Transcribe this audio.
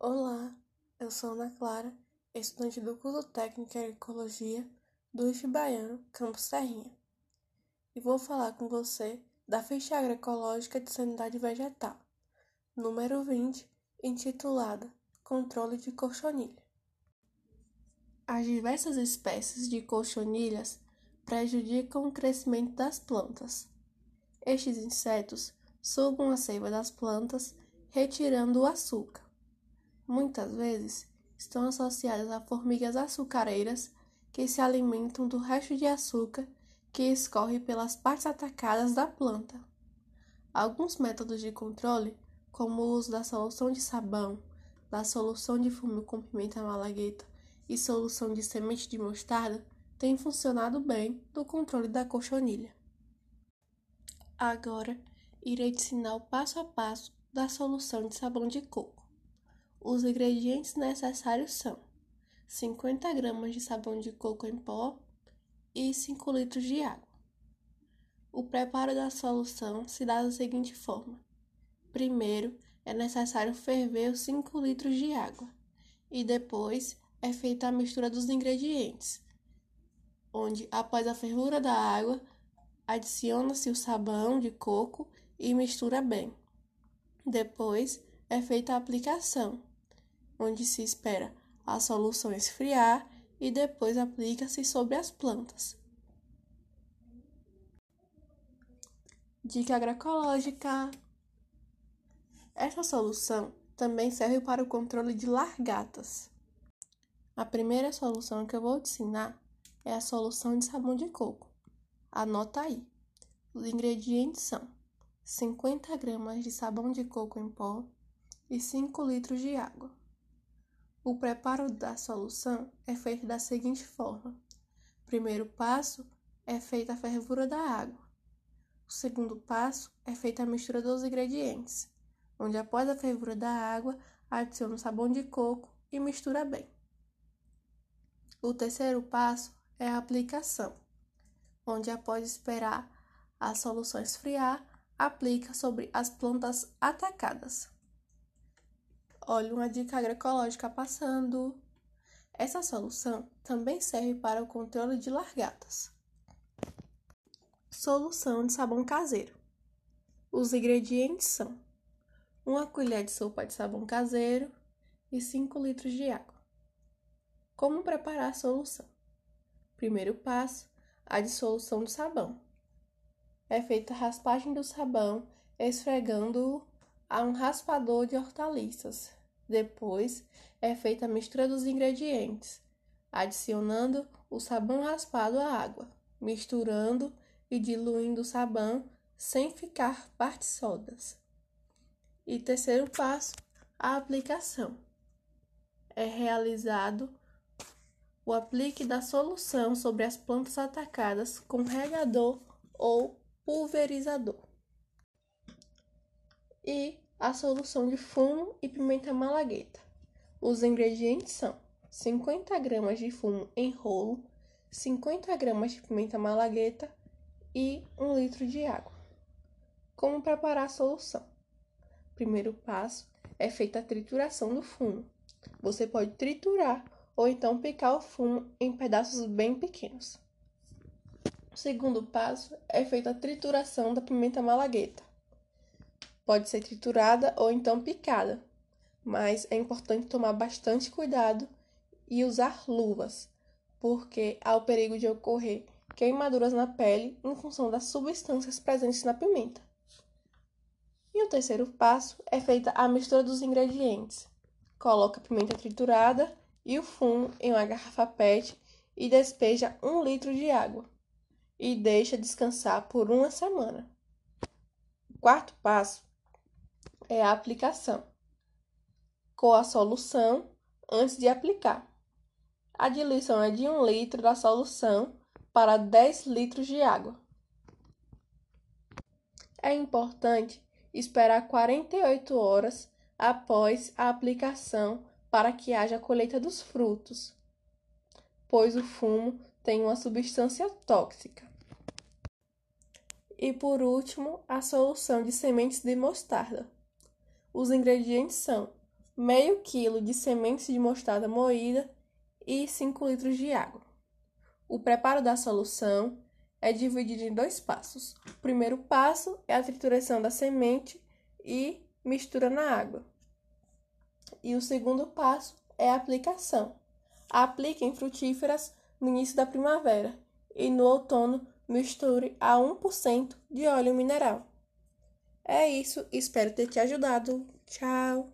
Olá, eu sou Ana Clara, estudante do curso técnico em Ecologia do IF Baiano, Campus Serrinha, e vou falar com você da ficha agroecológica de sanidade vegetal, número 20, intitulada Controle de Cochonilha. As diversas espécies de cochonilhas prejudicam o crescimento das plantas. Estes insetos sugam a seiva das plantas, retirando o açúcar muitas vezes estão associadas a formigas açucareiras que se alimentam do resto de açúcar que escorre pelas partes atacadas da planta. Alguns métodos de controle, como o uso da solução de sabão, da solução de fumo com pimenta malagueta e solução de semente de mostarda, têm funcionado bem no controle da cochonilha. Agora, irei te ensinar o passo a passo da solução de sabão de coco. Os ingredientes necessários são 50 gramas de sabão de coco em pó e 5 litros de água. O preparo da solução se dá da seguinte forma: primeiro é necessário ferver os 5 litros de água e depois é feita a mistura dos ingredientes, onde após a fervura da água adiciona-se o sabão de coco e mistura bem. Depois é feita a aplicação, onde se espera a solução esfriar e depois aplica-se sobre as plantas. Dica agroecológica: Essa solução também serve para o controle de largatas. A primeira solução que eu vou te ensinar é a solução de sabão de coco. Anota aí. Os ingredientes são 50 gramas de sabão de coco em pó e 5 litros de água. O preparo da solução é feito da seguinte forma: primeiro passo é feita a fervura da água. O segundo passo é feita a mistura dos ingredientes, onde após a fervura da água adiciona o sabão de coco e mistura bem. O terceiro passo é a aplicação, onde após esperar a solução esfriar, aplica sobre as plantas atacadas. Olha uma dica agroecológica passando. Essa solução também serve para o controle de largatas. Solução de sabão caseiro. Os ingredientes são uma colher de sopa de sabão caseiro e 5 litros de água. Como preparar a solução? Primeiro passo, a dissolução do sabão. É feita a raspagem do sabão esfregando-o a um raspador de hortaliças depois é feita a mistura dos ingredientes, adicionando o sabão raspado à água, misturando e diluindo o sabão sem ficar partes sodas. E terceiro passo, a aplicação. É realizado o aplique da solução sobre as plantas atacadas com regador ou pulverizador. E a solução de fumo e pimenta malagueta. Os ingredientes são 50 gramas de fumo em rolo, 50 gramas de pimenta malagueta e 1 litro de água. Como preparar a solução? Primeiro passo é feita a trituração do fumo. Você pode triturar ou então picar o fumo em pedaços bem pequenos. O segundo passo é feita a trituração da pimenta malagueta. Pode ser triturada ou então picada, mas é importante tomar bastante cuidado e usar luvas, porque há o perigo de ocorrer queimaduras na pele em função das substâncias presentes na pimenta. E o terceiro passo é feita a mistura dos ingredientes. Coloca a pimenta triturada e o fumo em uma garrafa PET e despeja um litro de água e deixa descansar por uma semana. O quarto passo é a aplicação. Com a solução antes de aplicar. A diluição é de 1 litro da solução para 10 litros de água. É importante esperar 48 horas após a aplicação para que haja colheita dos frutos, pois o fumo tem uma substância tóxica. E por último, a solução de sementes de mostarda. Os ingredientes são meio quilo de sementes de mostarda moída e 5 litros de água. O preparo da solução é dividido em dois passos. O primeiro passo é a trituração da semente e mistura na água. E o segundo passo é a aplicação. Aplique em frutíferas no início da primavera e no outono misture a 1% de óleo mineral. É isso, espero ter te ajudado. Tchau!